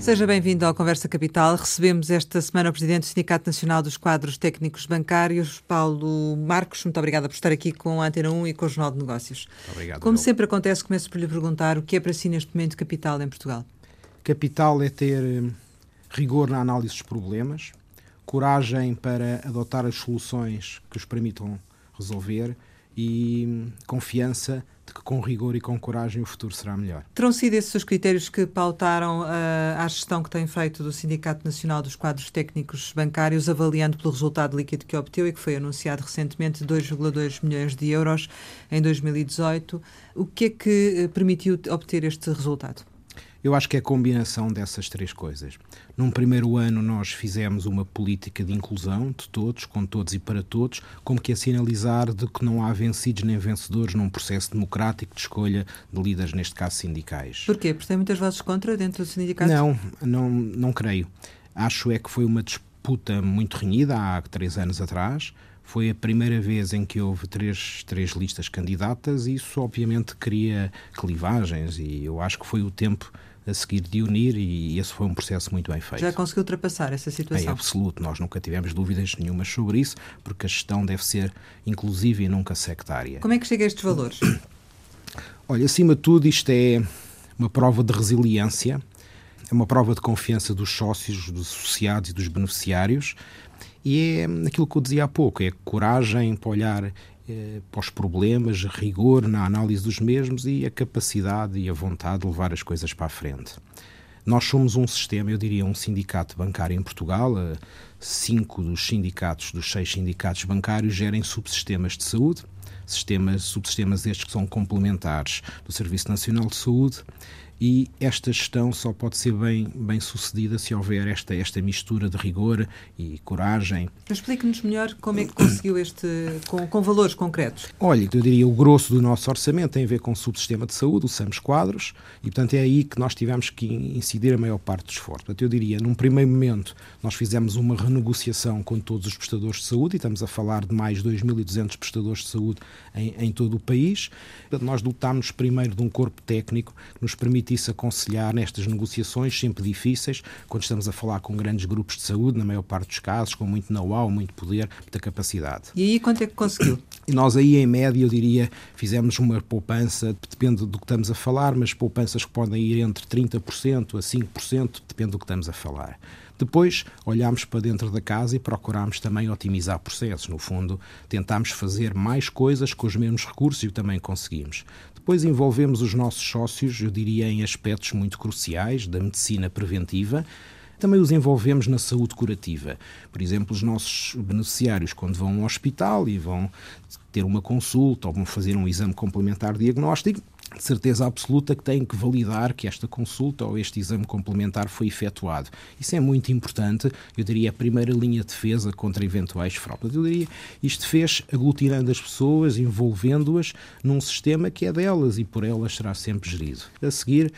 Seja bem-vindo ao Conversa Capital. Recebemos esta semana o Presidente do Sindicato Nacional dos Quadros Técnicos Bancários, Paulo Marcos. Muito obrigada por estar aqui com a Antena 1 e com o Jornal de Negócios. Obrigado. Como sempre acontece, começo por lhe perguntar o que é para si neste momento capital em Portugal? Capital é ter eh, rigor na análise dos problemas, coragem para adotar as soluções que os permitam resolver e hum, confiança de que com rigor e com coragem o futuro será melhor. Terão sido esses os critérios que pautaram uh, a gestão que tem feito do Sindicato Nacional dos Quadros Técnicos Bancários, avaliando pelo resultado líquido que obteve e que foi anunciado recentemente, 2,2 milhões de euros em 2018. O que é que eh, permitiu obter este resultado? Eu acho que é a combinação dessas três coisas. Num primeiro ano, nós fizemos uma política de inclusão de todos, com todos e para todos, como que a sinalizar de que não há vencidos nem vencedores num processo democrático de escolha de líderes, neste caso sindicais. Porquê? Porque tem muitas vozes contra dentro do sindicato? Não, não, não creio. Acho é que foi uma disputa muito renhida há três anos atrás. Foi a primeira vez em que houve três, três listas candidatas e isso obviamente cria clivagens e eu acho que foi o tempo a seguir de unir e esse foi um processo muito bem feito. Já conseguiu ultrapassar essa situação? É absoluto, nós nunca tivemos dúvidas nenhumas sobre isso, porque a gestão deve ser inclusiva e nunca sectária. Como é que chega a estes valores? Olha, acima de tudo, isto é uma prova de resiliência, é uma prova de confiança dos sócios, dos associados e dos beneficiários, e é aquilo que eu dizia há pouco, é coragem para olhar para os problemas, rigor na análise dos mesmos e a capacidade e a vontade de levar as coisas para a frente. Nós somos um sistema, eu diria, um sindicato bancário em Portugal. Eh, cinco dos sindicatos, dos seis sindicatos bancários, gerem subsistemas de saúde, sistemas, subsistemas estes que são complementares do Serviço Nacional de Saúde e esta gestão só pode ser bem, bem sucedida se houver esta, esta mistura de rigor e coragem. Explique-nos melhor como é que conseguiu este, com, com valores concretos. Olha, eu diria o grosso do nosso orçamento tem a ver com o subsistema de saúde, o SAMS Quadros, e portanto é aí que nós tivemos que incidir a maior parte do esforço. Portanto, eu diria, num primeiro momento, nós fizemos uma renegociação com todos os prestadores de saúde, e estamos a falar de mais 2.200 prestadores de saúde em, em todo o país. Portanto, nós dotámos primeiro de um corpo técnico que nos permite permitisse aconselhar nestas negociações sempre difíceis, quando estamos a falar com grandes grupos de saúde, na maior parte dos casos, com muito know-how, muito poder, muita capacidade. E aí quanto é que conseguiu? E nós aí, em média, eu diria, fizemos uma poupança, depende do que estamos a falar, mas poupanças que podem ir entre 30% a 5%, depende do que estamos a falar. Depois olhámos para dentro da casa e procurámos também otimizar processos. No fundo, tentámos fazer mais coisas com os mesmos recursos e também conseguimos. Depois envolvemos os nossos sócios, eu diria, em aspectos muito cruciais da medicina preventiva. Também os envolvemos na saúde curativa. Por exemplo, os nossos beneficiários, quando vão ao hospital e vão ter uma consulta ou vão fazer um exame complementar diagnóstico, de certeza absoluta que têm que validar que esta consulta ou este exame complementar foi efetuado. Isso é muito importante, eu diria, a primeira linha de defesa contra eventuais fraudes. Eu diria, isto fez aglutinando as pessoas, envolvendo-as num sistema que é delas e por elas será sempre gerido. A seguir,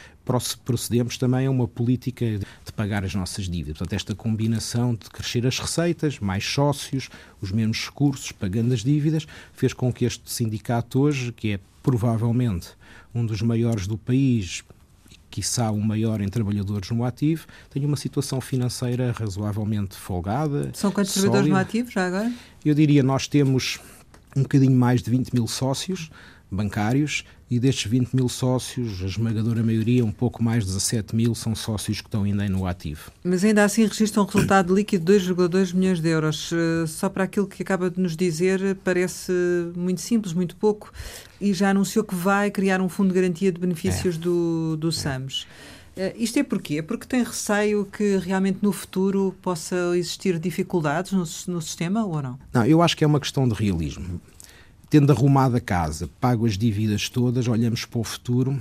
procedemos também a uma política de pagar as nossas dívidas. Portanto, esta combinação de crescer as receitas, mais sócios, os mesmos recursos, pagando as dívidas, fez com que este sindicato hoje, que é provavelmente um dos maiores do país, quiçá o maior em trabalhadores no ativo, tenha uma situação financeira razoavelmente folgada. São quantos trabalhadores no ativo já agora? Eu diria, nós temos um bocadinho mais de 20 mil sócios bancários e destes 20 mil sócios, a esmagadora maioria, um pouco mais de 17 mil, são sócios que estão ainda no ativo. Mas ainda assim registra um resultado líquido de 2,2 milhões de euros. Eh, só para aquilo que acaba de nos dizer, parece muito simples, muito pouco, e já anunciou que vai criar um fundo de garantia de benefícios é. do, do SAMS. Uh, isto é porquê? É porque tem receio que realmente no futuro possa existir dificuldades no, no sistema ou não? Não, eu acho que é uma questão de realismo tendo arrumado a casa, pago as dívidas todas, olhamos para o futuro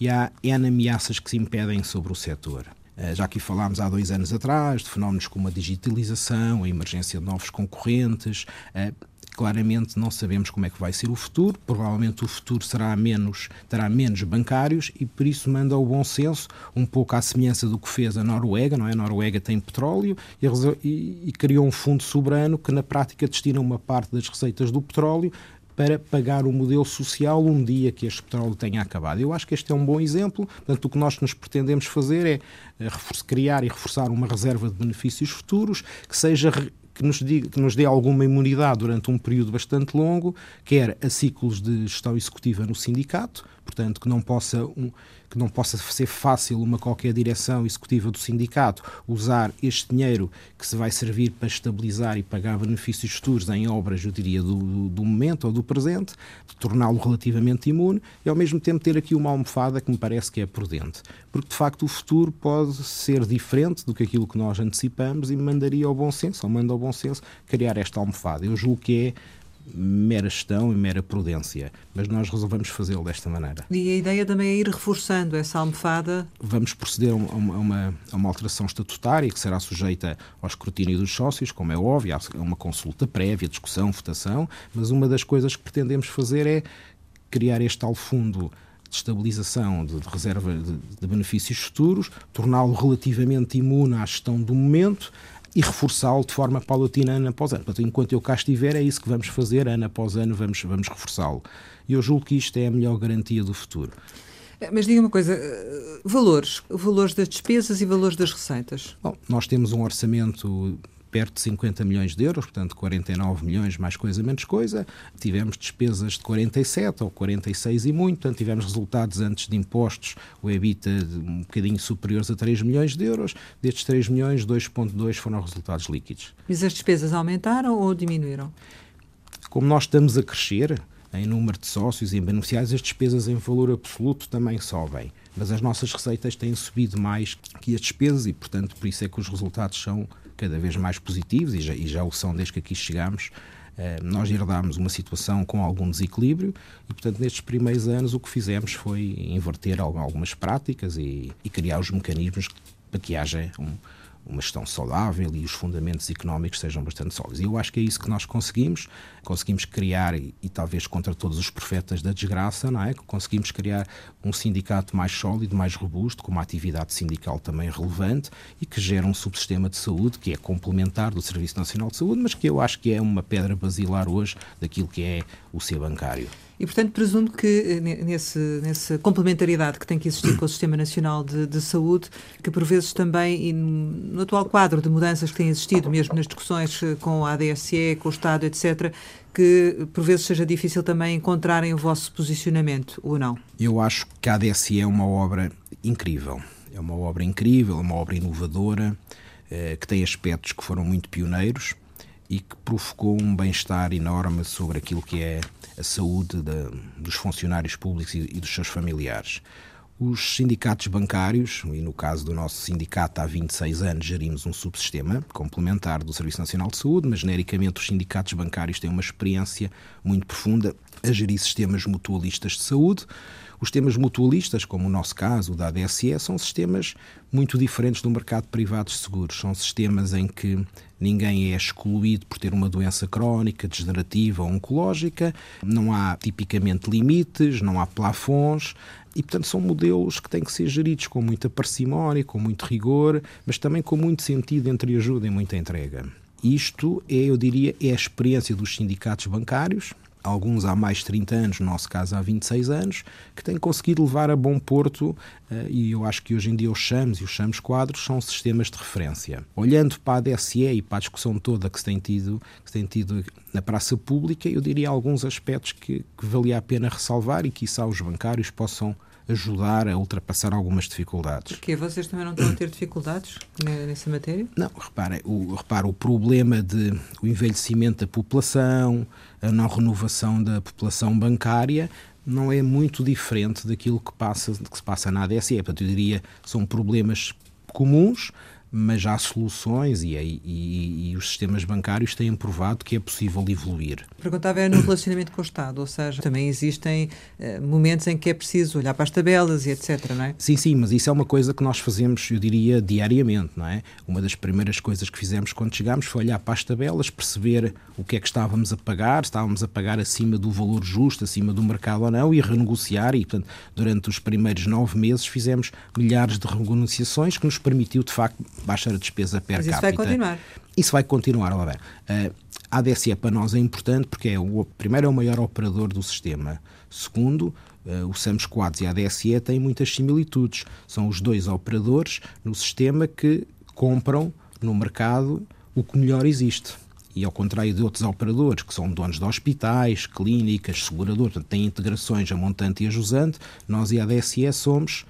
e há N ameaças que se impedem sobre o setor. Eh, já aqui falámos há dois anos atrás de fenómenos como a digitalização, a emergência de novos concorrentes. Eh, claramente não sabemos como é que vai ser o futuro. Provavelmente o futuro será menos, terá menos bancários e por isso manda o bom senso, um pouco à semelhança do que fez a Noruega, não é? A Noruega tem petróleo e, e, e criou um fundo soberano que na prática destina uma parte das receitas do petróleo para pagar o modelo social um dia que este petróleo tenha acabado. Eu acho que este é um bom exemplo. Portanto, o que nós nos pretendemos fazer é eh, criar e reforçar uma reserva de benefícios futuros que seja que nos, diga, que nos dê alguma imunidade durante um período bastante longo, quer a ciclos de gestão executiva no sindicato, portanto, que não possa um, que não possa ser fácil uma qualquer direção executiva do sindicato usar este dinheiro que se vai servir para estabilizar e pagar benefícios futuros em obras, eu diria, do, do momento ou do presente, torná-lo relativamente imune e ao mesmo tempo ter aqui uma almofada que me parece que é prudente. Porque de facto o futuro pode ser diferente do que aquilo que nós antecipamos e mandaria ao bom senso, ou manda ao bom senso, criar esta almofada. Eu julgo que é mera gestão e mera prudência, mas nós resolvemos fazê-lo desta maneira. E a ideia também é ir reforçando essa almofada? Vamos proceder a uma, a uma alteração estatutária que será sujeita ao escrutínio dos sócios, como é óbvio, a uma consulta prévia, discussão, votação, mas uma das coisas que pretendemos fazer é criar este tal fundo de estabilização, de, de reserva de, de benefícios futuros, torná-lo relativamente imune à gestão do momento, e reforçá-lo de forma paulatina ano após ano. Portanto, enquanto eu cá estiver, é isso que vamos fazer, ano após ano vamos, vamos reforçá-lo. E eu julgo que isto é a melhor garantia do futuro. Eh, mas diga uma coisa, eh, valores, valores das despesas e valores das receitas? Bom, nós temos um orçamento perto de 50 milhões de euros, portanto 49 milhões mais coisa menos coisa. Tivemos despesas de 47 ou 46 e muito, portanto tivemos resultados antes de impostos, o EBITDA um bocadinho superiores a 3 milhões de euros. Destes 3 milhões, 2.2 foram resultados líquidos. Mas as despesas aumentaram ou diminuíram? Como nós estamos a crescer em número de sócios e em beneficiários, as despesas em valor absoluto também sobem mas as nossas receitas têm subido mais que as despesas e, portanto, por isso é que os resultados são cada vez mais positivos e já, e já o são desde que aqui chegamos. Uh, nós herdámos uma situação com algum desequilíbrio e, portanto, nestes primeiros anos o que fizemos foi inverter algumas práticas e, e criar os mecanismos para que haja um, uma gestão saudável e os fundamentos económicos sejam bastante sólidos. E eu acho que é isso que nós conseguimos. Conseguimos criar, e, e, talvez contra todos os profetas da desgraça, não é? Conseguimos criar um sindicato mais sólido, mais robusto, com uma atividade sindical também relevante e que gera um subsistema de saúde que é complementar do Serviço Nacional de Saúde, mas que eu acho que é uma pedra basilar hoje daquilo que é o ser bancário. E, portanto, presumo que eh, nesse, nessa complementariedade que tem que existir com o Sistema Nacional de, de, Saúde, que por vezes também, e no atual quadro de mudanças que têm existido, mesmo nas discussões eh, com a ADSE, com o Estado, etc., que por vezes seja difícil também encontrarem o vosso posicionamento, ou não? Eu acho que a ADSE é uma obra incrível. É uma obra incrível, uma obra inovadora, eh, que tem aspectos que foram muito pioneiros e que provocou um bem-estar enorme sobre aquilo que é a saúde de, dos funcionários públicos e, e dos seus familiares. Os sindicatos bancários, e no caso do nosso sindicato há 26 anos gerimos um subsistema complementar do Serviço Nacional de Saúde, mas genericamente os sindicatos bancários têm uma experiência muito profunda a gerir sistemas mutualistas de saúde. Os sistemas mutualistas, como o nosso caso, o da ADSE, são sistemas muito diferentes do mercado privado de seguros. São sistemas em que ninguém é excluído por ter uma doença crónica, degenerativa ou oncológica, não há tipicamente limites, não há plafons, e, portanto, são modelos que têm que ser geridos com muita parcimónia, com muito rigor, mas também com muito sentido entre ajuda e muita entrega. Isto é, eu diria, é a experiência dos sindicatos bancários, alguns há mais de 30 anos, no nosso caso há 26 anos, que têm conseguido levar a bom porto, eh, e eu acho que hoje em dia os chamos e os chamos quadros são sistemas de referência. Olhando para a DSE e para a discussão toda que se tem tido, que se tem tido na praça pública, eu diria alguns aspectos que, que valia a pena ressalvar e que, quiçá, os bancários possam ajudar a ultrapassar algumas dificuldades. Porque vocês também não estão a ter dificuldades nessa matéria? Não, repare, o, repare, o problema de o envelhecimento da população, a não renovação da população bancária, não é muito diferente daquilo que, passa, que se passa na ADSE. Portanto, eu diria são problemas comuns, mas há soluções e, e, e, os sistemas bancários têm provado que é possível evoluir. Perguntava é no relacionamento com o Estado, ou seja, também existem uh, momentos em que é preciso olhar para as tabelas e etc, não é? Sim, sim, mas isso é uma coisa que nós fazemos, eu diria, diariamente, não é? Uma das primeiras coisas que fizemos quando chegámos foi olhar para as tabelas, perceber o que é que estávamos a pagar, estávamos a pagar acima do valor justo, acima do mercado ou não, e renegociar, e portanto, durante os primeiros nove meses fizemos milhares de renegociações que nos permitiu, de facto, baixar a despesa per Mas capita. isso vai continuar. Isso vai continuar, lá bem. Uh, A ADSE para nós é importante porque é o, primeiro é o maior operador do sistema. Segundo, uh, o SAMS Quads e a ADSE têm muitas similitudes. São os dois operadores no sistema que compram no mercado o que melhor existe. E ao contrário de outros operadores que são donos de hospitais, clínicas, seguradoras, têm integrações a montante e a jusante, nós e a ADSE somos,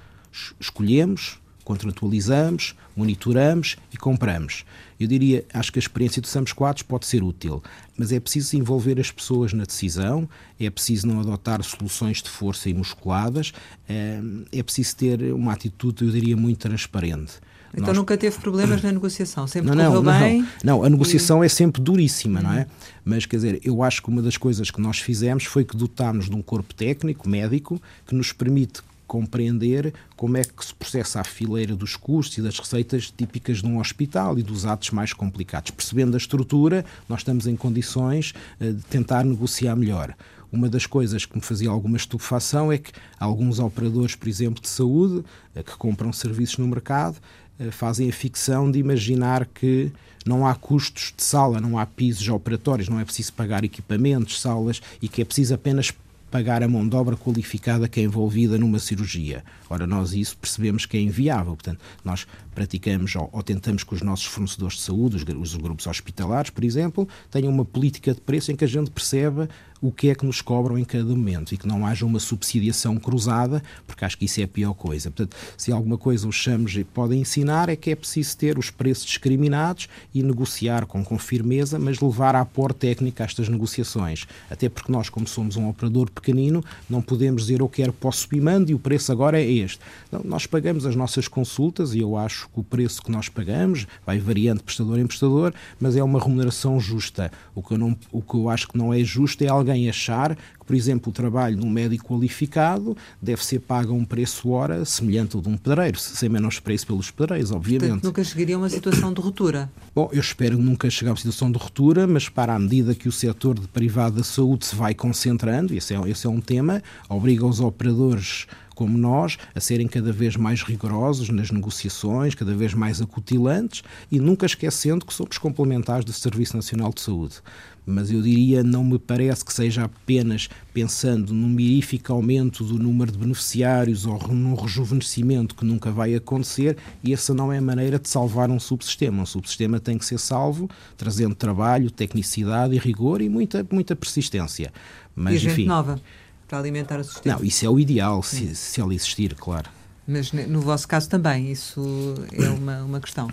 escolhemos, contratualizamos, monitoramos e compramos. Eu diria, acho que a experiência do SAMS 4 pode ser útil, mas é preciso envolver as pessoas na decisão, é preciso não adotar soluções de força e musculadas, eh, é preciso ter uma atitude, eu diria, muito transparente. Então Nós... nunca teve problemas na negociação, sempre não, correu não, bem? Não, não a negociação e... é sempre duríssima, não é? Uhum. Mas, quer dizer, eu acho que uma das coisas que nós fizemos foi que dotámos de um corpo técnico, médico, que nos permite compreender como é que se processa a fileira dos custos e das receitas típicas de um hospital e dos atos mais complicados. Percebendo a estrutura, nós estamos em condições eh, de tentar negociar melhor. Uma das coisas que me fazia alguma estupefação é que alguns operadores, por exemplo, de saúde, eh, que compram serviços no mercado, eh, fazem a ficção de imaginar que não há custos de sala, não há pisos operatórios, não é preciso pagar equipamentos, salas e que é preciso apenas pagar a mão de obra qualificada que é envolvida numa cirurgia. Ora, nós isso percebemos que é inviável. Portanto, nós praticamos ou, ou tentamos que os nossos fornecedores de saúde, os, os, grupos hospitalares, por exemplo, tenham uma política de preço em que a gente perceba o que é que nos cobram em cada momento e que não haja uma subsidiação cruzada, porque acho que isso é a pior coisa. Portanto, se alguma coisa os chamos podem ensinar é que é preciso ter os preços discriminados e negociar com, com firmeza, mas levar a pôr técnica estas negociações. Até porque nós, como somos um operador pequenino, não podemos dizer eu quero para o subimando e o preço agora é este. Nós pagamos as nossas consultas e eu acho que o preço que nós pagamos vai variando de prestador em prestador, mas é uma remuneração justa. O que eu, não, o que eu acho que não é justo é alguém alguém achar que, por exemplo, o trabalho de um médico qualificado deve ser pago a um preço hora semelhante ao de um pedreiro, sem menos preço pelos pedreiros, obviamente. Portanto, nunca chegaria a uma situação de ruptura? Bom, eu espero nunca chegar a uma situação de ruptura, mas para a medida que o setor de privado da saúde se vai concentrando, esse é, esse é um tema, obriga os operadores como nós a serem cada vez mais rigorosos nas negociações, cada vez mais acutilantes e nunca esquecendo que somos complementares do Serviço Nacional de Saúde mas eu diria, não me parece que seja apenas pensando num mirífico aumento do número de beneficiários ou num rejuvenescimento que nunca vai acontecer, e essa não é a maneira de salvar um subsistema. Um subsistema tem que ser salvo trazendo trabalho, tecnicidade e rigor e muita, muita persistência. Mas, e gente enfim, nova para alimentar o sistema. Não, isso é o ideal, se, se ela existir, claro. Mas no vosso caso também, isso é uma, uma questão?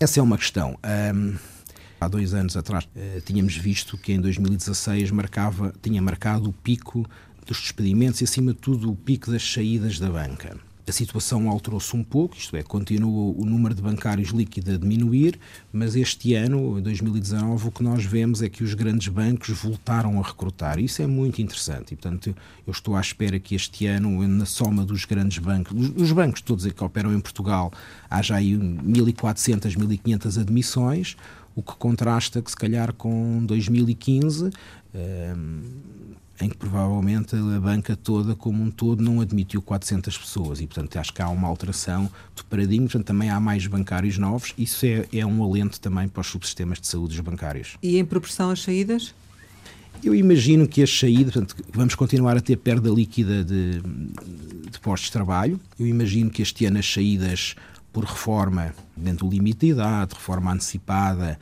Essa é uma questão. Um, há dois anos atrás, eh, tínhamos visto que em 2016 marcava, tinha marcado o pico dos despedimentos e, acima de tudo, o pico das saídas da banca. A situação alterou-se um pouco, isto é, continua o número de bancários líquidos a diminuir, mas este ano, 2019, o que nós vemos é que os grandes bancos voltaram a recrutar. Isso é muito interessante e, portanto, eu estou à espera que este ano, na soma dos grandes bancos, os bancos todos que operam em Portugal, haja aí 1.400, 1.500 admissões, o que contrasta que se calhar com 2015, eh, em que provavelmente a banca toda como um todo não admitiu 400 pessoas e portanto acho que há uma alteração do paradigma, portanto também há mais bancários novos, isso é, é um alento também para os subsistemas de saúde dos bancários. E em proporção às saídas? Eu imagino que as saídas, portanto, vamos continuar a ter perda líquida de, de postos de trabalho. Eu imagino que este ano as saídas por reforma dentro do limite de idade, reforma antecipada,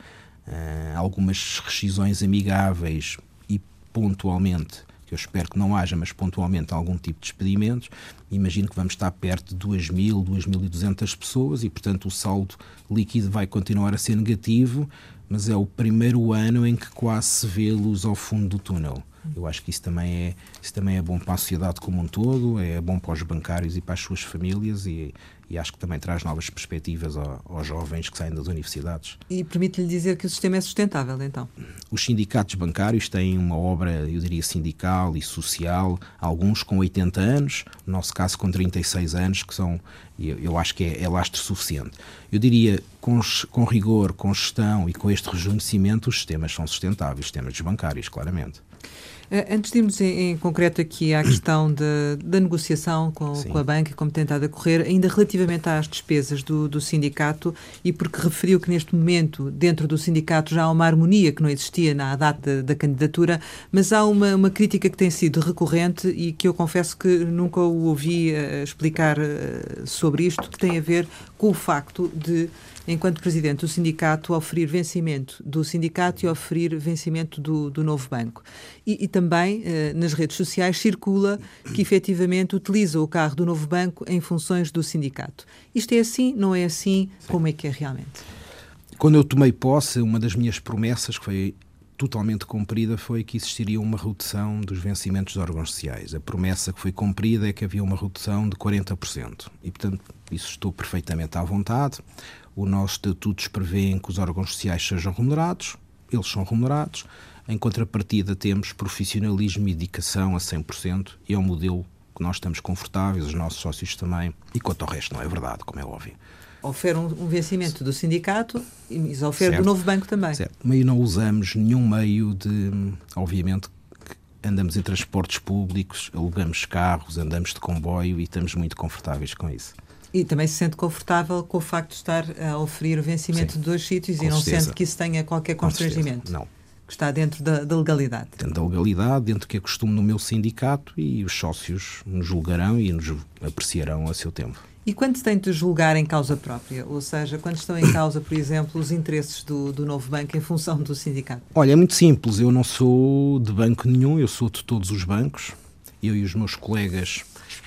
uh, algumas rescisões amigáveis e pontualmente, que eu espero que não haja, mas pontualmente algum tipo de despedimentos, imagino que vamos estar perto de 2.000, 2.200 pessoas e, portanto, o saldo líquido vai continuar a ser negativo, mas é o primeiro ano em que quase se vê luz ao fundo do túnel. Eu acho que isso também é, isso também é bom para a sociedade como um todo, é bom para os bancários e para as suas famílias e, e acho que também traz novas perspectivas aos, aos jovens que saem das universidades. E permite-lhe dizer que o sistema é sustentável, então? Os sindicatos bancários têm uma obra, eu diria, sindical e social, alguns com 80 anos, no nosso caso com 36 anos, que são, eu, eu acho que é, é lastro suficiente. Eu diria, com, com rigor, com gestão e com este rejuvenescimento, os sistemas são sustentáveis, os sistemas bancários, claramente. Eh, antes de irmos em, em, concreto aqui à questão de, da negociação com, com, a banca, como tem estado a correr, ainda relativamente às despesas do, do, sindicato, e porque referiu que neste momento, dentro do sindicato, já há uma harmonia que não existia na data da, da candidatura, mas há uma, uma, crítica que tem sido recorrente e que eu confesso que nunca o ouvi uh, explicar uh, sobre isto, que tem a ver com o facto de enquanto presidente do sindicato, oferir vencimento do sindicato e oferir vencimento do, do novo banco. E, e também eh, nas redes sociais circula que efetivamente utiliza o carro do novo banco em funções do sindicato. Isto é assim? Não é assim? Sim. Como é que é realmente? Quando eu tomei posse, uma das minhas promessas, que foi totalmente cumprida foi que existiria uma redução dos vencimentos de órgãos sociais. A promessa que foi cumprida é que havia uma redução de 40%. E, portanto, isso estou perfeitamente à vontade. O nosso estatutos prevê que os órgãos sociais sejam remunerados, eles são remunerados. Em contrapartida, temos profissionalismo e dedicação a 100% e é um modelo que nós estamos confortáveis, os nossos sócios também. E quanto ao resto, não é verdade, como é óbvio. Ofere um, um vencimento do sindicato e certo, do novo banco também. Certo, mas não usamos nenhum meio de. Obviamente, andamos em transportes públicos, alugamos carros, andamos de comboio e estamos muito confortáveis com isso. E também se sente confortável com o facto de estar a oferir o vencimento Sim, de dois sítios e não certeza. sente que isso tenha qualquer constrangimento? Não. Que está dentro da, da, legalidade? Dentro da legalidade, dentro do que é costume no meu sindicato e os sócios nos julgarão e nos apreciarão a seu tempo. E quando se tem de julgar em causa própria? Ou seja, quando estão em causa, por exemplo, os interesses do, do novo banco em função do sindicato? Olha, é muito simples. Eu não sou de banco nenhum, eu sou de todos os bancos. Eu e os meus colegas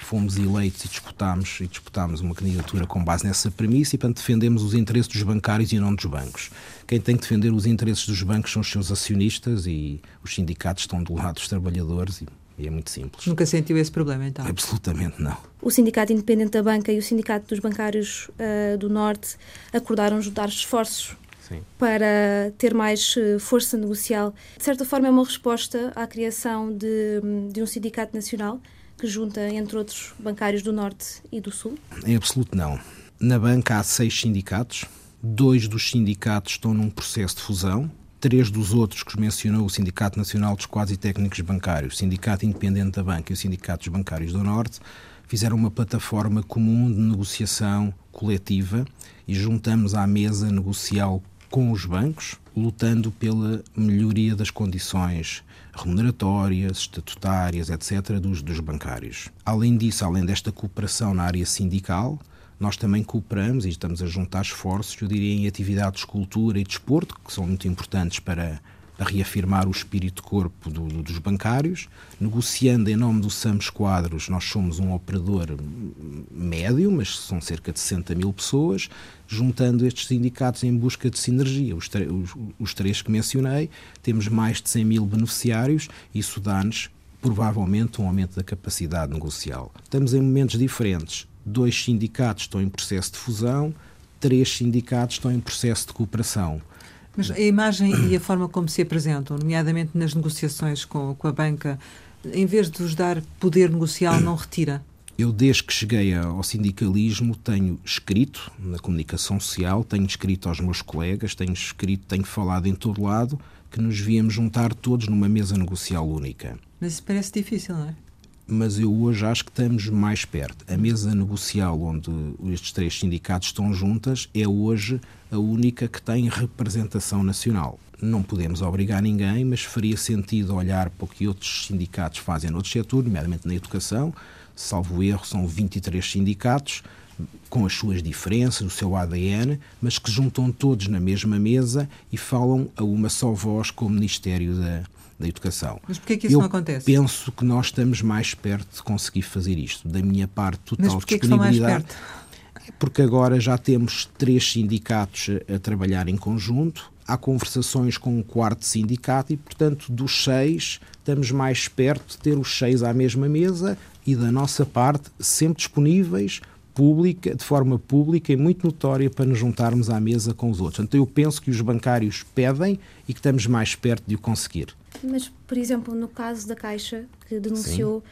fomos eleitos e disputámos, e disputámos uma candidatura com base nessa premissa e, portanto, defendemos os interesses dos bancários e não dos bancos. Quem tem que defender os interesses dos bancos são os seus acionistas e os sindicatos estão do lado dos trabalhadores e, e é muito simples. Nunca sentiu esse problema, então? Absolutamente não. O Sindicato Independente da Banca e o Sindicato dos Bancários uh, do Norte acordaram juntar esforços Sim. para ter mais uh, força negocial. De certa forma, é uma resposta à criação de, de um sindicato nacional que junta, entre outros, bancários do Norte e do Sul? Em absoluto não. Na banca há seis sindicatos, dois dos sindicatos estão num processo de fusão, três dos outros que mencionou, o Sindicato Nacional dos Quase Técnicos Bancários, o Sindicato Independente da Banca e o Sindicato dos Bancários do Norte, fizeram uma plataforma comum de negociação coletiva e juntamos à mesa negocial com os bancos, lutando pela melhoria das condições remuneratórias, estatutárias, etc., dos, dos bancários. Além disso, além desta cooperação na área sindical, nós também cooperamos e estamos a juntar esforços, eu diria, em atividades de cultura e desporto, que são muito importantes para reafirmar o espírito corpo do, do, dos bancários, negociando em nome do SAMS Quadros, nós somos um operador médio, mas são cerca de 60 mil pessoas, juntando estes sindicatos em busca de sinergia. Os, os, os três que mencionei, temos mais de 100 mil beneficiários, isso dá-nos provavelmente um aumento da capacidade negocial. Estamos em momentos diferentes. Dois sindicatos estão em processo de fusão, três sindicatos estão em processo de cooperação. Mas a imagem e a forma como se apresentam, nomeadamente nas negociações com, com a banca, em vez de vos dar poder negocial, não retira? Eu, desde que cheguei ao sindicalismo, tenho escrito na comunicação social, tenho escrito aos meus colegas, tenho escrito, tenho falado em todo lado que nos víamos juntar todos numa mesa negocial única. Mas isso parece difícil, não é? Mas eu hoje acho que estamos mais perto. A mesa negocial onde estes três sindicatos estão juntas é hoje a única que tem representação nacional. Não podemos obrigar ninguém, mas faria sentido olhar para o que outros sindicatos fazem noutros setores, nomeadamente na educação. Salvo erro, são 23 sindicatos, com as suas diferenças, o seu ADN, mas que juntam todos na mesma mesa e falam a uma só voz como Ministério da, da educação. Mas porquê que isso Eu não acontece? penso que nós estamos mais perto de conseguir fazer isto. Da minha parte, total Mas disponibilidade. Que mais perto? Porque agora já temos três sindicatos a, a trabalhar em conjunto, há conversações com um quarto sindicato e, portanto, dos seis, estamos mais perto de ter os seis à mesma mesa e, da nossa parte, sempre disponíveis pública, de forma pública e muito notória para nos juntarmos à mesa com os outros. Então eu penso que os bancários pedem e que estamos mais perto de o conseguir. Mas, por exemplo, no caso da Caixa, que denunciou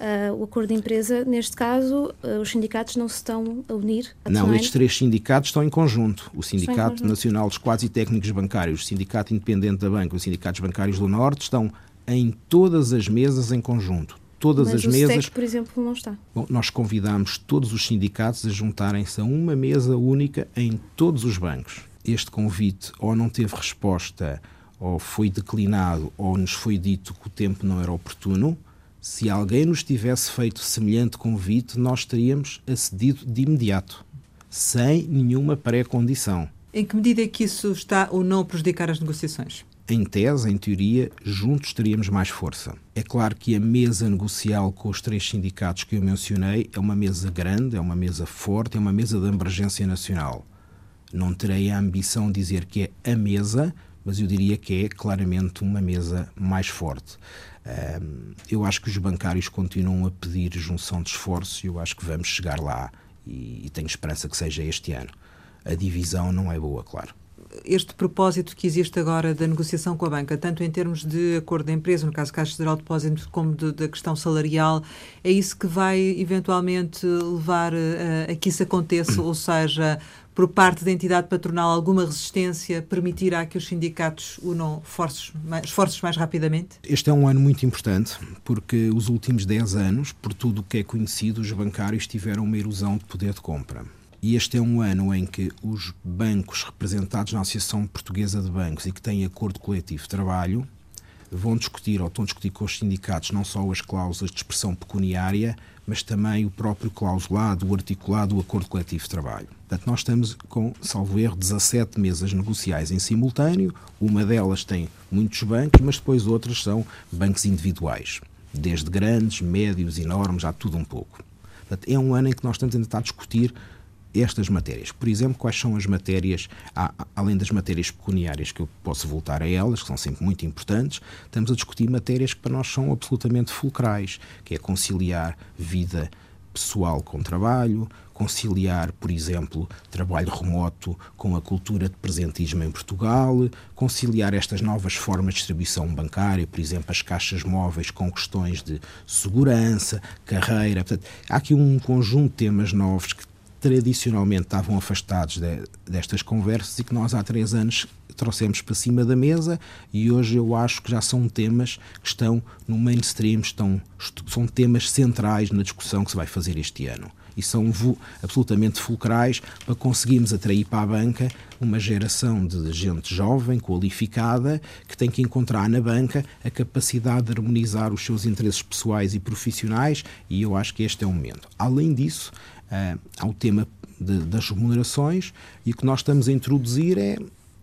uh, o acordo de empresa, neste caso, uh, os sindicatos não se estão a unir? A não, estes três sindicatos estão em conjunto. O Sindicato conjunto. Nacional dos Quase Técnicos Bancários, o Sindicato Independente da Banca e o Sindicatos Bancários do Norte estão em todas as mesas em conjunto. Todas Mas as o mesas. SEC, por exemplo, não está. Bom, nós convidamos todos os sindicatos a juntarem-se a uma mesa única em todos os bancos. Este convite ou não teve resposta, ou foi declinado, ou nos foi dito que o tempo não era oportuno. Se alguém nos tivesse feito semelhante convite, nós teríamos acedido de imediato, sem nenhuma pré-condição. Em que medida é que isso está ou não a prejudicar as negociações? Em tese, em teoria, juntos teríamos mais força. É claro que a mesa negocial com os três sindicatos que eu mencionei é uma mesa grande, é uma mesa forte, é uma mesa de emergência nacional. Não terei a ambição de dizer que é a mesa, mas eu diria que é claramente uma mesa mais forte. eu acho que os bancários continuam a pedir junção de esforços e eu acho que vamos chegar lá e tenho esperança que seja este ano. A divisão não é boa, claro este propósito que existe agora da negociação com a banca, tanto em termos de acordo da empresa, no caso Caixa Geral de Depósito, como de, da questão salarial, é isso que vai eventualmente levar a, a que isso aconteça, ou seja, por parte da entidade patronal alguma resistência permitirá que os sindicatos unam forços mais, esforços mais rapidamente? Este é um ano muito importante porque os últimos 10 anos, por tudo o que é conhecido, os bancários tiveram uma erosão de poder de compra. E este é um ano em que os bancos representados na Associação Portuguesa de Bancos e que têm acordo coletivo de trabalho vão discutir ou estão a discutir com os sindicatos não só as cláusulas de expressão pecuniária, mas também o próprio clausulado, o articulado do acordo coletivo de trabalho. Portanto, nós estamos com, salvo erro, 17 mesas negociais em simultâneo. Uma delas tem muitos bancos, mas depois outras são bancos individuais. Desde grandes, médios, enormes, há tudo um pouco. Portanto, é um ano em que nós estamos a tentar discutir estas matérias. Por exemplo, quais são as matérias, além das matérias pecuniárias, que eu posso voltar a elas, que são sempre muito importantes, estamos a discutir matérias que para nós são absolutamente fulcrais, que é conciliar vida pessoal com trabalho, conciliar, por exemplo, trabalho remoto com a cultura de presentismo em Portugal, conciliar estas novas formas de distribuição bancária, por exemplo, as caixas móveis com questões de segurança, carreira. Portanto, há aqui um conjunto de temas novos que tradicionalmente estavam afastados de, destas conversas e que nós há três anos trouxemos para cima da mesa e hoje eu acho que já são temas que estão no mainstream, estão, são temas centrais na discussão que se vai fazer este ano. E são absolutamente fulcrais para conseguirmos atrair para a banca uma geração de gente jovem, qualificada, que tem que encontrar na banca a capacidade de harmonizar os seus interesses pessoais e profissionais, e eu acho que este é o momento. Além disso, uh, ao tema de, das remunerações e o que nós estamos a introduzir é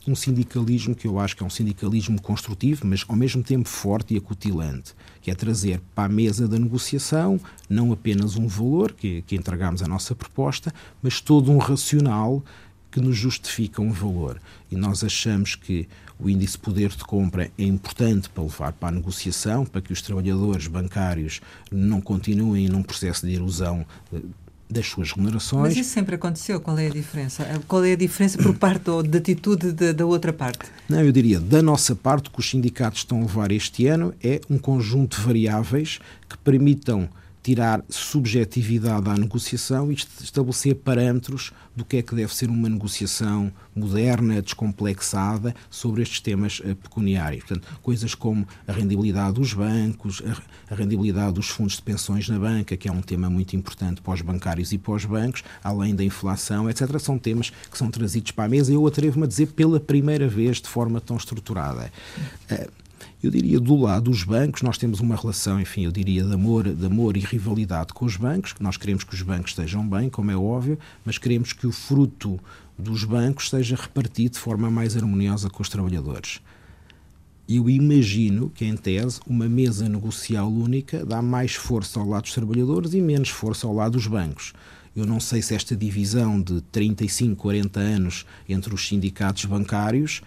um sindicalismo que eu acho que é um sindicalismo construtivo, mas ao mesmo tempo forte e acutilante, que é trazer para a mesa da negociação não apenas um valor que, que entregamos à nossa proposta, mas todo um racional que nos justifica um valor. E nós achamos que o índice de poder de compra é importante para levar para a negociação, para que os trabalhadores bancários não continuem num processo de erosão eh, das suas remunerações. Mas isso sempre aconteceu. Qual é a diferença? Qual é a diferença por parte ou de atitude de, da outra parte? Não, eu diria, da nossa parte, o que os sindicatos estão a levar este ano é um conjunto de variáveis que permitam tirar subjetividade à negociação e estabelecer parâmetros do que é que deve ser uma negociação moderna, descomplexada sobre estes temas eh, pecuniários. Portanto, coisas como a rendibilidade dos bancos, a rendibilidade dos fundos de pensões na banca, que é um tema muito importante para os bancários e para os bancos, além da inflação, etc. São temas que são trazidos para a mesa e eu atrevo-me a dizer pela primeira vez de forma tão estruturada. Eu diria, do lado dos bancos, nós temos uma relação, enfim, eu diria, de amor, de amor e rivalidade com os bancos, que nós queremos que os bancos estejam bem, como é óbvio, mas queremos que o fruto dos bancos seja repartido de forma mais harmoniosa com os trabalhadores. Eu imagino que, em tese, uma mesa negocial única dá mais força ao lado dos trabalhadores e menos força ao lado dos bancos. Eu não sei se esta divisão de 35, 40 anos entre os sindicatos bancários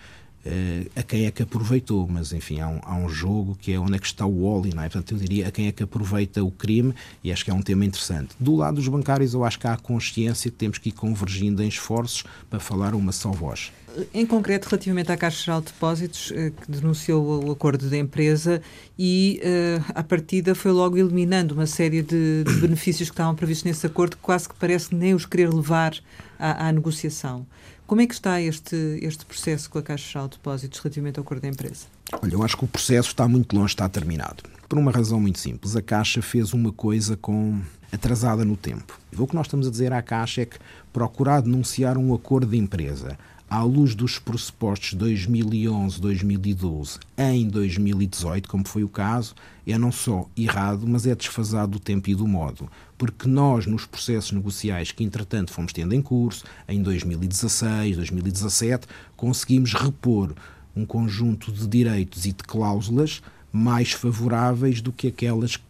Uh, a quem é que aproveitou, mas enfim, há um, há um, jogo que é onde é que está o Wally, não é? Portanto, eu diria a quem é que aproveita o crime e acho que é um tema interessante. Do lado dos bancários, eu acho que há a consciência que temos que ir convergindo em esforços para falar uma só voz. Em concreto, relativamente à Caixa Geral de Depósitos, eh, que denunciou o acordo da empresa e, uh, à partida, foi logo eliminando uma série de, de benefícios que estavam previstos nesse acordo, que quase que parece nem os querer levar à, à negociação. Como é que está este, este processo com a Caixa Geral de Depósitos relativamente ao acordo da empresa? Olha, eu acho que o processo está muito longe estar terminado. Por uma razão muito simples. A Caixa fez uma coisa com atrasada no tempo. O que nós estamos a dizer à Caixa é que procurar denunciar um acordo de empresa à luz dos pressupostos 2011-2012 em 2018, como foi o caso, é não só errado, mas é desfasado do tempo e do modo. Porque nós, nos processos negociais que, entretanto, fomos tendo em curso, em 2016, 2017, conseguimos repor um conjunto de direitos e de cláusulas mais favoráveis do que aquelas que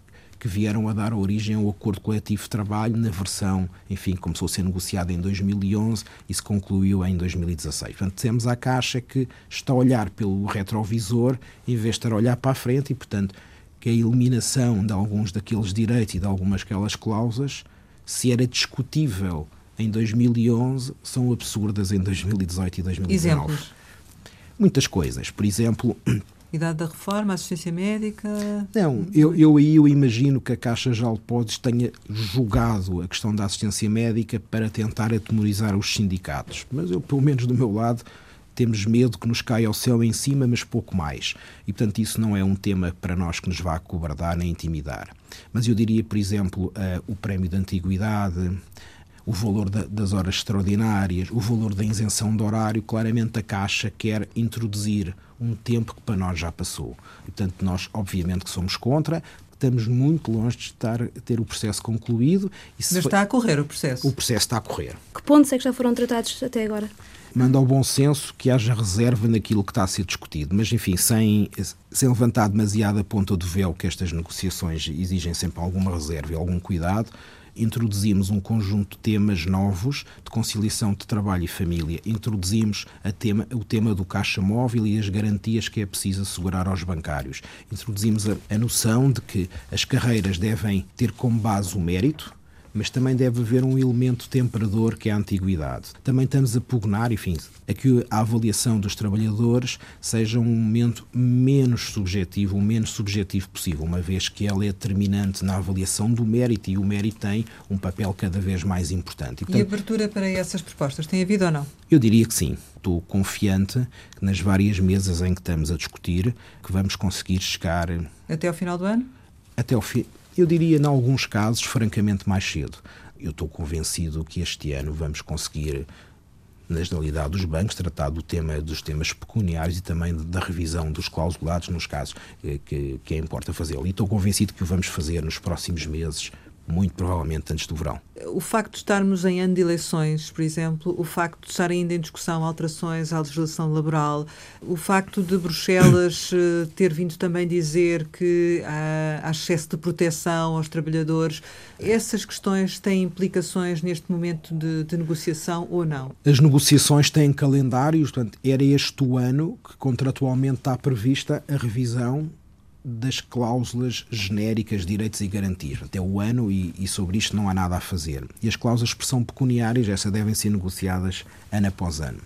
vieram a dar origem ao acordo coletivo de trabalho na versão, enfim, começou a ser negociada em 2011 e se concluiu em 2016. Portanto, temos a Caixa que está a olhar pelo retrovisor em vez de estar a olhar para a frente e, portanto, que a eliminação de alguns daqueles direitos e de algumas daquelas cláusulas, se era discutível em 2011, são absurdas em 2018 e 2019. Exemplos? Muitas coisas. Por exemplo, Idade da reforma, assistência médica? Não, eu, eu aí eu imagino que a Caixa de Depósitos tenha julgado a questão da assistência médica para tentar atemorizar os sindicatos. Mas eu, pelo menos do meu lado, temos medo que nos caia ao céu em cima, mas pouco mais. E, portanto, isso não é um tema para nós que nos vá cobardar nem intimidar. Mas eu diria, por exemplo, uh, o prémio de antiguidade, o valor da, das horas extraordinárias, o valor da isenção de horário, claramente a Caixa quer introduzir um tempo que para nós já passou. E, portanto, nós, obviamente, que somos contra, estamos muito longe de estar, ter o processo concluído. Mas está foi... a correr o processo? O processo está a correr. Que pontos é que já foram tratados até agora? Manda ao bom senso que haja reserva naquilo que está a ser discutido, mas enfim, sem, sem levantar demasiada ponta do véu que estas negociações exigem sempre alguma reserva e algum cuidado, introduzimos um conjunto de temas novos de conciliação de trabalho e família. Introduzimos tema, o tema do caixa móvel e as garantias que é preciso assegurar aos bancários. Introduzimos a, a noção de que as carreiras devem ter como base o mérito, mas também deve haver um elemento temperador que é a antiguidade. Também estamos a pugnar, enfim, a que a avaliação dos trabalhadores seja um momento menos subjetivo, o menos subjetivo possível, uma vez que ela é determinante na avaliação do mérito e o mérito tem um papel cada vez mais importante. E, portanto, e abertura para essas propostas tem havido ou não? Eu diria que sim. Estou confiante que nas várias mesas em que estamos a discutir que vamos conseguir chegar até ao final do ano? Até ao fim eu diria, em alguns casos, francamente mais cedo. Eu estou convencido que este ano vamos conseguir, na generalidade dos bancos, tratar do tema dos temas pecuniários e também da revisão dos clausulados nos casos eh, que, que é importa fazê-lo. E estou convencido que o vamos fazer nos próximos meses muito provavelmente antes do verão. O facto de estarmos em ano de eleições, por exemplo, o facto de estar ainda em discussão alterações à legislação laboral, o facto de Bruxelas eh, ter vindo também dizer que há, há excesso de proteção aos trabalhadores, essas questões têm implicações neste momento de, de negociação ou não? As negociações têm calendários, portanto, era este o ano que contratualmente está prevista a revisão das cláusulas genéricas direitos e garantias. Até o ano e, e, sobre isto não há nada a fazer. E as cláusulas de expressão pecuniárias, essas devem ser negociadas ano após ano.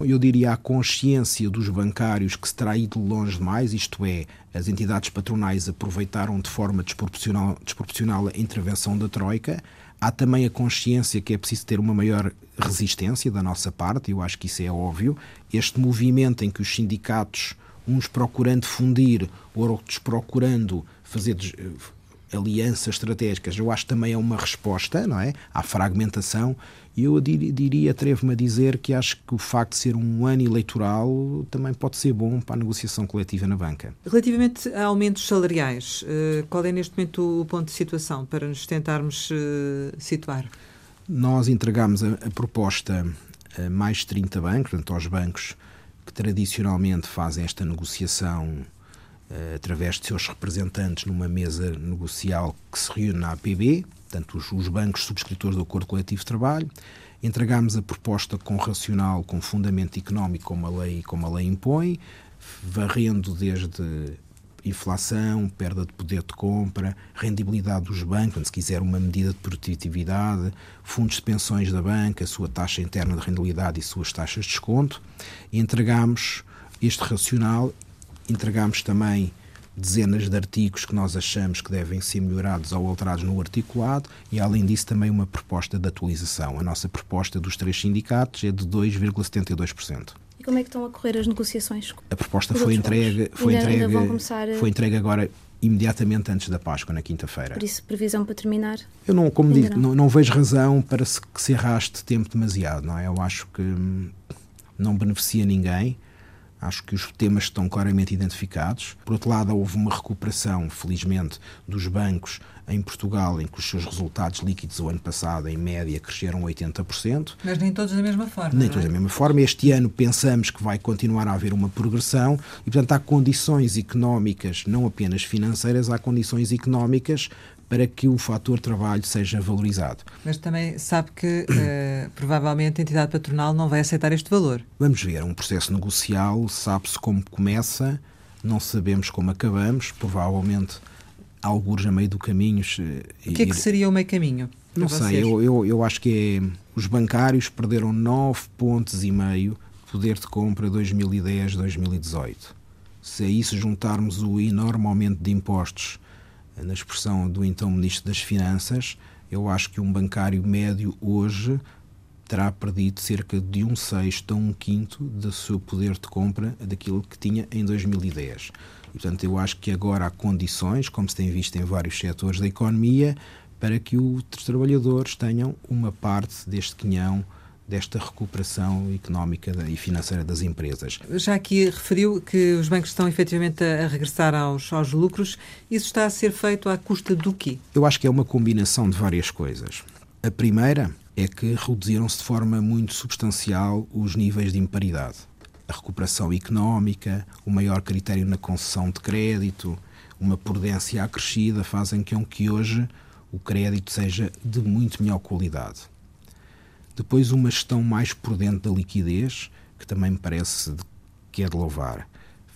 Eu diria a consciência dos bancários que se terá ido longe demais, isto é, as entidades patronais aproveitaram de forma desproporcional, desproporcional a intervenção da Troika. Há também a consciência que é preciso ter uma maior resistência da nossa parte, eu acho que isso é óbvio. Este movimento em que os sindicatos uns procurando fundir, outros procurando fazer eh, alianças estratégicas, eu acho que também é uma resposta, não é? À fragmentação. E eu diria, atrevo-me a dizer que acho que o facto de ser um ano eleitoral também pode ser bom para a negociação coletiva na banca. Relativamente a aumentos salariais, eh, qual é neste momento o ponto de situação para nos tentarmos eh, situar? Nós entregamos a, a proposta a mais 30 bancos, portanto, aos bancos que tradicionalmente fazem esta negociação uh, através de seus representantes numa mesa negocial que se reúne na APB, portanto, os, os bancos subscritores do Acordo Coletivo de Trabalho. Entregámos a proposta com racional, com fundamento económico, como a lei, como a lei impõe, varrendo desde inflação, perda de poder de compra, rendibilidade dos bancos, se quiser uma medida de produtividade, fundos de pensões da banca, sua taxa interna de rendibilidade e suas taxas de desconto. E entregamos este racional, entregamos também dezenas de artigos que nós achamos que devem ser melhorados ou alterados no articulado e, além disso, também uma proposta de atualização. A nossa proposta dos três sindicatos é de 2,72%. E como é que estão a correr as negociações? A proposta foi entregue, foi, ainda, entregue, ainda começar... foi entregue agora imediatamente antes da Páscoa, na quinta-feira. Por isso, previsão para terminar? Eu não, como digo, não. não, vejo razão para se, que se arraste tempo demasiado, não é? Eu acho que hum, não beneficia ninguém. Acho que os temas estão claramente identificados. Por outro lado, houve uma recuperação, felizmente, dos bancos em Portugal, em que os seus resultados líquidos o ano passado, em média, cresceram 80%. Mas nem todos da mesma forma. Nem todos é? da mesma forma. Este ano pensamos que vai continuar a haver uma progressão e, portanto, há condições económicas, não apenas financeiras, há condições económicas para que o fator trabalho seja valorizado. Mas também sabe que uh, provavelmente a entidade patronal não vai aceitar este valor. Vamos ver, um processo negocial, sabe-se como começa, não sabemos como acabamos, provavelmente alguns a meio do caminho. O que é que seria o meio caminho? Não sei, eu, eu, eu acho que é, os bancários perderam 9 pontos e meio de poder de compra 2010-2018. Se a isso juntarmos o enorme aumento de impostos na expressão do então Ministro das Finanças, eu acho que um bancário médio hoje terá perdido cerca de um sexto a um quinto do seu poder de compra daquilo que tinha em 2010. E, portanto, eu acho que agora há condições, como se tem visto em vários setores da economia, para que os trabalhadores tenham uma parte deste quinhão desta recuperação económica e financeira das empresas. Já aqui referiu que os bancos estão efetivamente a regressar aos, aos lucros. Isso está a ser feito à custa do quê? Eu acho que é uma combinação de várias coisas. A primeira é que reduziram-se de forma muito substancial os níveis de imparidade. A recuperação económica, o maior critério na concessão de crédito, uma prudência acrescida fazem com que hoje o crédito seja de muito melhor qualidade. Depois, uma gestão mais por dentro da liquidez, que também me parece que é de louvar.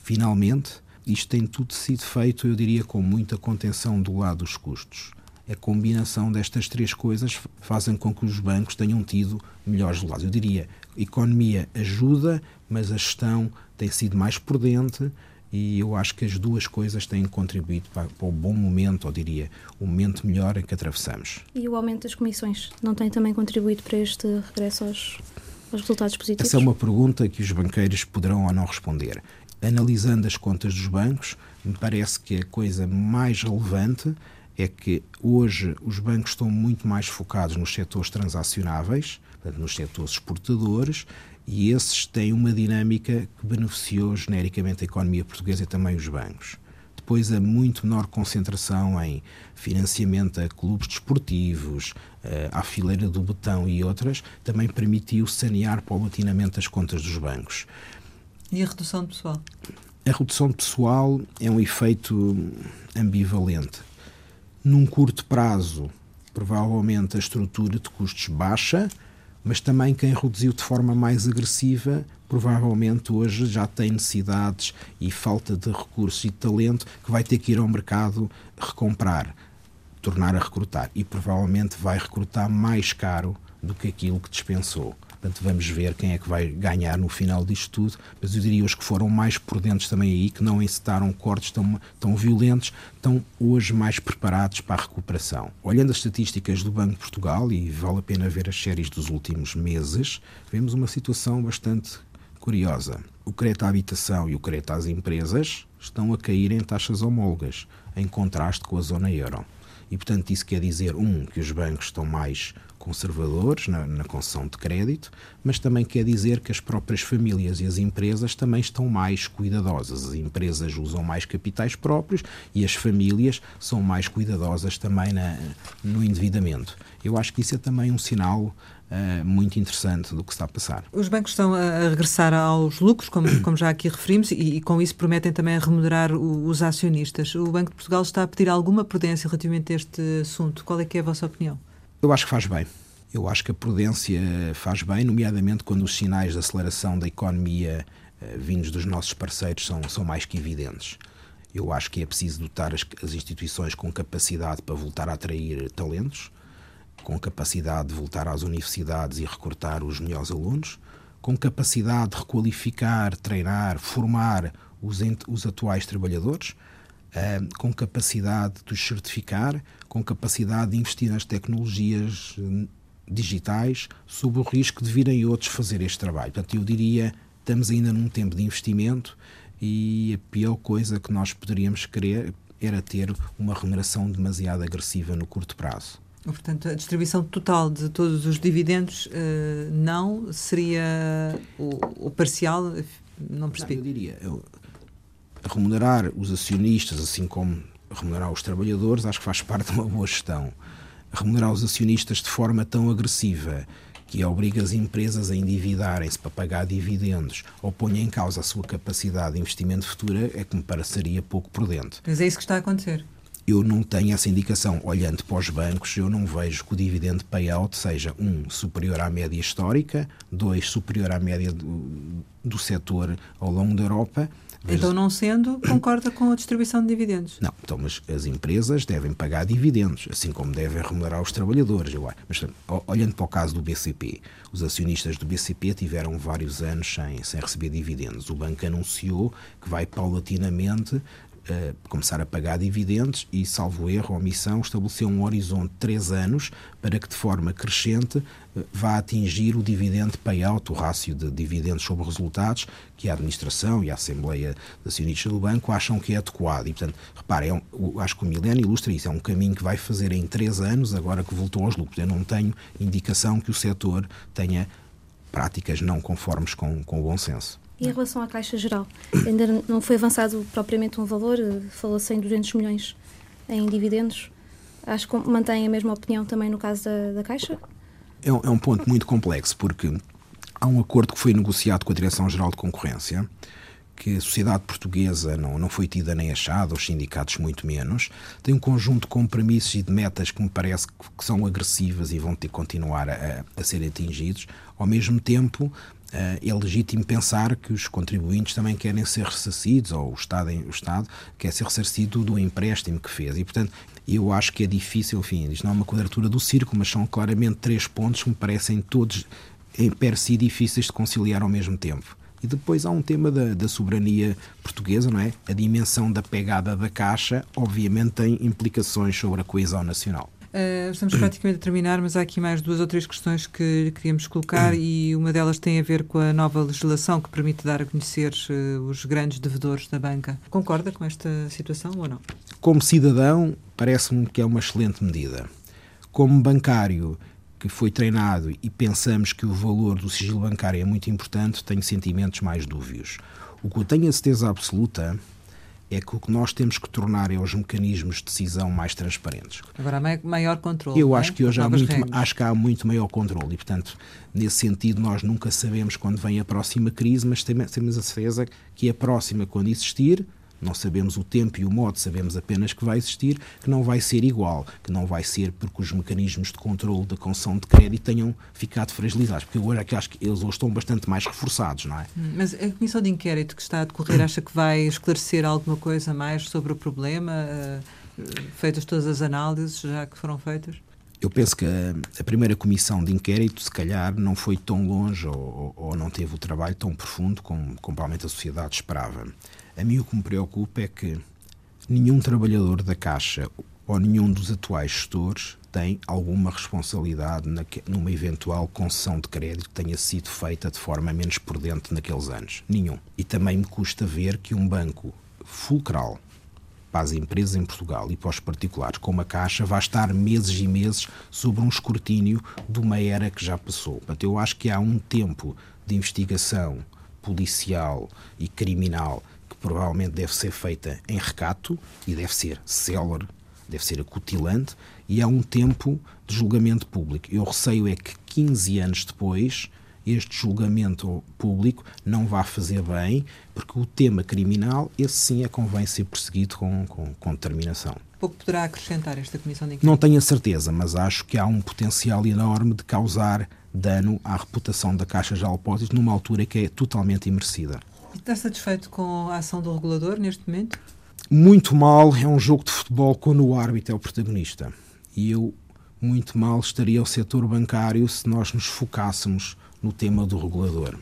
Finalmente, isto tem tudo sido feito, eu diria, com muita contenção do lado dos custos. A combinação destas três coisas fazem com que os bancos tenham tido melhores resultados. Eu diria, a economia ajuda, mas a gestão tem sido mais prudente e eu acho que as duas coisas têm contribuído para, para, o bom momento, ou diria, o momento melhor em que atravessamos. E o aumento das comissões não tem também contribuído para este regresso aos, aos resultados positivos? Essa é uma pergunta que os banqueiros poderão ou não responder. Analisando as contas dos bancos, me parece que a coisa mais relevante é que hoje os bancos estão muito mais focados nos setores transacionáveis, nos setores exportadores, e esses têm uma dinâmica que beneficiou genericamente a economia portuguesa e também os bancos. Depois, a muito menor concentração em financiamento a clubes desportivos, eh, à fileira do botão e outras, também permitiu sanear paulatinamente as contas dos bancos. E a redução de pessoal? A redução de pessoal é um efeito ambivalente. Num curto prazo, provavelmente a estrutura de custos baixa, mas também quem reduziu de forma mais agressiva provavelmente hoje já tem necessidades e falta de recursos e talento que vai ter que ir ao mercado recomprar, tornar a recrutar e provavelmente vai recrutar mais caro do que aquilo que dispensou. Portanto, vamos ver quem é que vai ganhar no final disto tudo. Mas eu diria os que foram mais prudentes também aí, que não incitaram cortes tão, tão violentos, estão hoje mais preparados para a recuperação. Olhando as estatísticas do Banco de Portugal, e vale a pena ver as séries dos últimos meses, vemos uma situação bastante curiosa. O crédito à habitação e o crédito às empresas estão a cair em taxas homólogas, em contraste com a zona euro. E, portanto, isso quer dizer, um, que os bancos estão mais conservadores na, na, concessão de crédito, mas também quer dizer que as próprias famílias e as empresas também estão mais cuidadosas. As empresas usam mais capitais próprios e as famílias são mais cuidadosas também na, no endividamento. Eu acho que isso é também um sinal Uh, muito interessante do que está a passar. Os bancos estão a regressar aos lucros, como, como já aqui referimos, e, e, com isso prometem também remunerar o, os acionistas. O Banco de Portugal está a pedir alguma prudência relativamente a este assunto. Qual é que é a vossa opinião? Eu acho que faz bem. Eu acho que a prudência faz bem, nomeadamente quando os sinais de aceleração da economia uh, vindos dos nossos parceiros são, são mais que evidentes. Eu acho que é preciso dotar as, as instituições com capacidade para voltar a atrair talentos, com capacidade de voltar às universidades e recrutar os melhores alunos, com capacidade de requalificar, treinar, formar os, os atuais trabalhadores. uh, com capacidade de os certificar, com capacidade de investir nas tecnologias hum, digitais, sob o risco de virem outros fazer este trabalho. Portanto, eu diria, estamos ainda num tempo de investimento e a pior coisa que nós poderíamos querer era ter uma remuneração demasiado agressiva no curto prazo. Portanto, a distribuição total de todos os dividendos uh, não seria o, o, parcial? Não percebi. Não, eu diria, eu, remunerar os acionistas, assim como remunerar os trabalhadores, acho que faz parte de uma boa gestão. Remunerar os acionistas de forma tão agressiva que obriga as empresas a endividarem-se para pagar dividendos ou ponha em causa a sua capacidade de investimento futura é que me pareceria pouco prudente. Mas é isso que está a acontecer eu não tenho essa indicação. Olhando para os bancos, eu não vejo que o dividendo payout seja, um, superior à média histórica, dois, superior à média do, do setor ao longo da Europa. Então, não sendo, concorda com a distribuição de dividendos? Não, então, mas as empresas devem pagar dividendos, assim como devem remunerar os trabalhadores. Eu, mas, olhando para o caso do BCP, os acionistas do BCP tiveram vários anos sem, sem receber dividendos. O banco anunciou que vai paulatinamente começar a pagar dividendos e, salvo erro ou omissão, estabeleceu um horizonte de três anos para que, de forma crescente, uh, vá atingir o dividendo payout, o rácio de dividendos sobre resultados, que a administração e a Assembleia de Acionistas do Banco acham que é adequado. E, portanto, reparem, é um, acho que o Milênio ilustra isso, é um caminho que vai fazer em três anos, agora que voltou aos lucros. Eu não tenho indicação que o setor tenha práticas não conformes com, com o bom senso. E em relação à Caixa Geral, ainda não foi avançado propriamente um valor, falou-se em 200 milhões em dividendos. Acho que mantém a mesma opinião também no caso da, da Caixa? É um, é um ponto muito complexo, porque há um acordo que foi negociado com a Direção-Geral de Concorrência, que a sociedade portuguesa não, não foi tida nem achada, os sindicatos muito menos, tem um conjunto de compromissos e de metas que me parece que são agressivas e vão ter que continuar a, a ser atingidos. Ao mesmo tempo, eh, é legítimo pensar que os contribuintes também querem ser ressarcidos, ou o Estado, o Estado quer ser ressarcido do empréstimo que fez. E, portanto, eu acho que é difícil, enfim, isto não é uma quadratura do círculo, mas são claramente três pontos que me parecem todos em per si difíceis de conciliar ao mesmo tempo. E depois há um tema da, da, soberania portuguesa, não é? A dimensão da pegada da Caixa, obviamente, tem implicações sobre a coesão nacional. Uh, estamos praticamente a terminar, mas há aqui mais duas ou três questões que queríamos colocar e uma delas tem a ver com a nova legislação que permite dar a conhecer uh, os grandes devedores da banca. Concorda com esta situação ou não? Como cidadão, parece-me que é uma excelente medida. Como bancário que foi treinado e pensamos que o valor do sigilo bancário é muito importante, tenho sentimentos mais dúbios. O que eu tenho a certeza absoluta é que o que nós temos que tornar é os mecanismos de decisão mais transparentes. Agora, maior controle. Eu é? acho que hoje há muito, acho que há muito maior controle e, portanto, nesse sentido, nós nunca sabemos quando vem a próxima crise, mas temos a certeza que a próxima, quando existir, não sabemos o tempo e o modo, sabemos apenas que vai existir, que não vai ser igual, que não vai ser porque os mecanismos de controle da concessão de crédito tenham ficado fragilizados, porque agora é acho que eles hoje estão bastante mais reforçados, não é? Hum, mas a comissão de inquérito que está a decorrer acha que vai esclarecer alguma coisa mais sobre o problema, uh, feitas todas as análises já que foram feitas? Eu penso que a, a, primeira comissão de inquérito, se calhar, não foi tão longe ou, ou não teve o trabalho tão profundo como, como provavelmente a sociedade esperava. A mim o que me preocupa é que nenhum trabalhador da Caixa ou nenhum dos atuais gestores tem alguma responsabilidade numa eventual concessão de crédito que tenha sido feita de forma menos prudente naqueles anos. Nenhum. E também me custa ver que um banco fulcral para as empresas em Portugal e para os particulares, como a Caixa, vai estar meses e meses sob um escrutínio de uma era que já passou. Portanto, eu acho que há um tempo de investigação policial e criminal provavelmente deve ser feita em recato e deve ser célere, deve ser acutilante e há um tempo de julgamento público. Eu receio é que 15 anos depois este julgamento público não vá fazer bem, porque o tema criminal, esse sim é convém ser perseguido com, com, com determinação. Pouco poderá acrescentar esta comissão de inquérito? Não tenho a certeza, mas acho que há um potencial enorme de causar dano à reputação da Caixa de Depósitos numa altura que é totalmente imerecida. Está satisfeito com a ação do regulador neste momento? Muito mal é um jogo de futebol quando o árbitro é o protagonista. E eu, muito mal, estaria o setor bancário se nós nos focássemos no tema do regulador.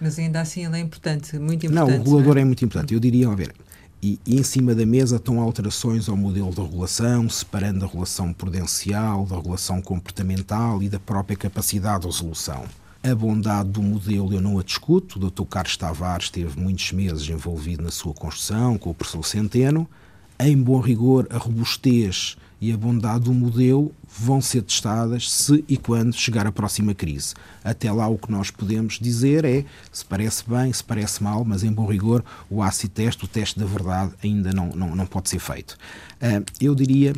Mas ainda assim ele é importante, muito importante. Não, o regulador não é? é? muito importante. Eu diria, a ver, e, e, em cima da mesa estão alterações ao modelo de regulação, separando a regulação prudencial da regulação comportamental e da própria capacidade de resolução. A bondade do modelo eu não a discuto, o Dr. Carlos Tavares esteve muitos meses envolvido na sua construção, com o professor Centeno. Em bom rigor, a robustez e a bondade do modelo vão ser testadas se e quando chegar a próxima crise. Até lá, o que nós podemos dizer é se parece bem, se parece mal, mas em bom rigor, o ácido teste, o teste da verdade, ainda não, não, não pode ser feito. Uh, eu diria,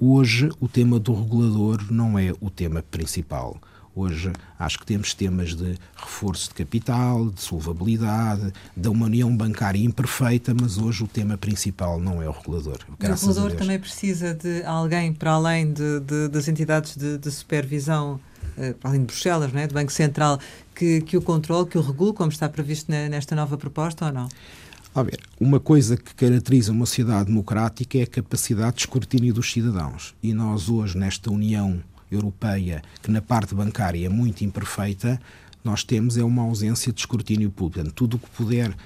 hoje, o tema do regulador não é o tema principal. Hoje acho que temos temas de reforço de capital, de solvabilidade, da uma união bancária imperfeita, mas hoje o tema principal não é o regulador. o regulador também precisa de alguém para além de, de, das entidades de, de supervisão, uh, além de Bruxelas, não é? do Banco Central, que, que o controle, que o regule, como está previsto na, nesta nova proposta ou não? A ver, uma coisa que caracteriza uma sociedade democrática é a capacidade de escrutínio dos cidadãos. E nós hoje, nesta União europeia, que na parte bancária é muito imperfeita, nós temos é uma ausência de escrutínio público. Portanto, tudo o que puder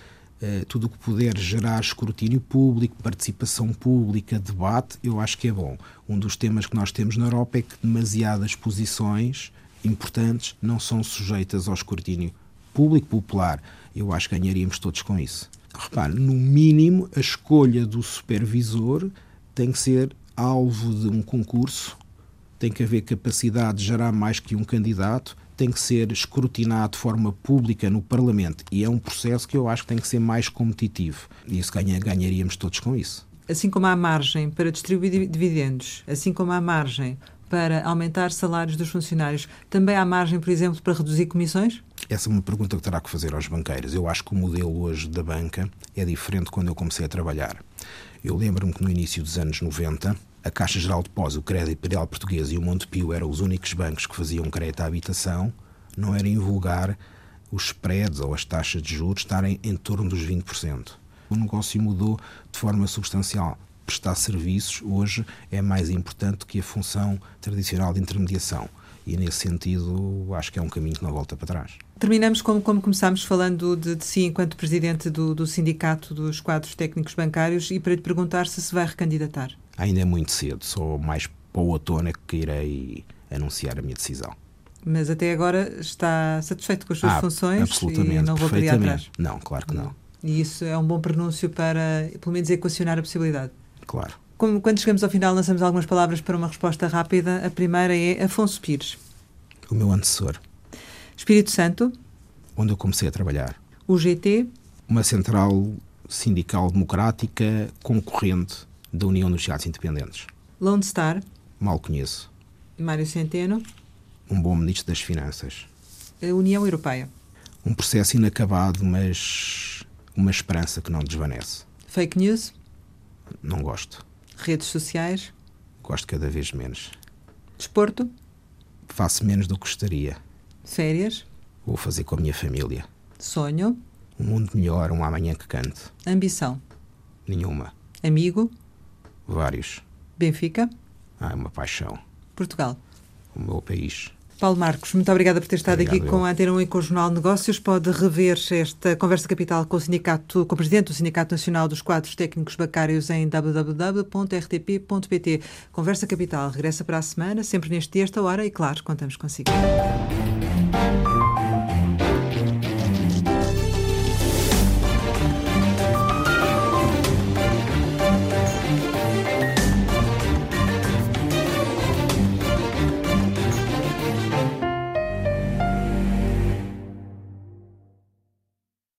eh, tudo o que puder gerar escrutínio público, participação pública, debate, eu acho que é bom. Um dos temas que nós temos na Europa é que demasiadas posições importantes não são sujeitas ao escrutínio público popular. Eu acho que ganharíamos todos com isso. Repare, no mínimo, a escolha do supervisor tem que ser alvo de um concurso tem que haver capacidade de gerar mais que um candidato, tem que ser escrutinado de forma pública no Parlamento e é um processo que eu acho que tem que ser mais competitivo e isso ganha, ganharíamos todos com isso. Assim como há margem para distribuir dividendos, assim como há margem para aumentar salários dos funcionários, também há margem, por exemplo, para reduzir comissões? Essa é uma pergunta que terá que fazer aos banqueiros. Eu acho que o modelo hoje da banca é diferente quando eu comecei a trabalhar. Eu lembro-me que no início dos anos 90 a Caixa Geral de Depósito, o Crédito Imperial Português e o Montepio eram os únicos bancos que faziam crédito à habitação, não era invulgar os spreads ou as taxas de juros estarem em torno dos 20%. O negócio mudou de forma substancial. Prestar serviços hoje é mais importante que a função tradicional de intermediação. E, nesse sentido, acho que é um caminho que não volta para trás. Terminamos como, como começámos falando de, de si enquanto presidente do, do Sindicato dos Quadros Técnicos Bancários e para lhe perguntar se se vai recandidatar. Ainda é muito cedo, só mais para o outono é que irei anunciar a minha decisão. Mas até agora está satisfeito com as suas ah, funções absolutamente, e não voltaria atrás? Não, claro que não. E isso é um bom pronúncio para, pelo menos, equacionar a possibilidade? Claro. Como, quando chegamos ao final, lançamos algumas palavras para uma resposta rápida. A primeira é Afonso Pires. O meu antecessor. Espírito Santo. Onde eu comecei a trabalhar. O GT. Uma central sindical democrática concorrente da União dos Estados Independentes. Lone Star. Mal conheço. Mário Centeno. Um bom ministro das Finanças. A União Europeia. Um processo inacabado, mas uma esperança que não desvanece. Fake news. Não gosto. Redes sociais. Gosto cada vez menos. Desporto. Faço menos do que gostaria. Férias. Vou fazer com a minha família. Sonho. Um mundo melhor, um amanhã que cante. Ambição. Nenhuma. Amigo. Vários. Benfica. Ah, é uma paixão. Portugal. O meu país. Paulo Marcos, muito obrigada por ter estado Obrigado aqui com a Antena 1 e com o Jornal de Negócios. Pode rever esta conversa capital com o sindicato, com o presidente do Sindicato Nacional dos Quadros Técnicos Bancários em www.rtp.pt. Conversa Capital regressa para a semana, sempre neste dia, esta hora, e claro, contamos consigo.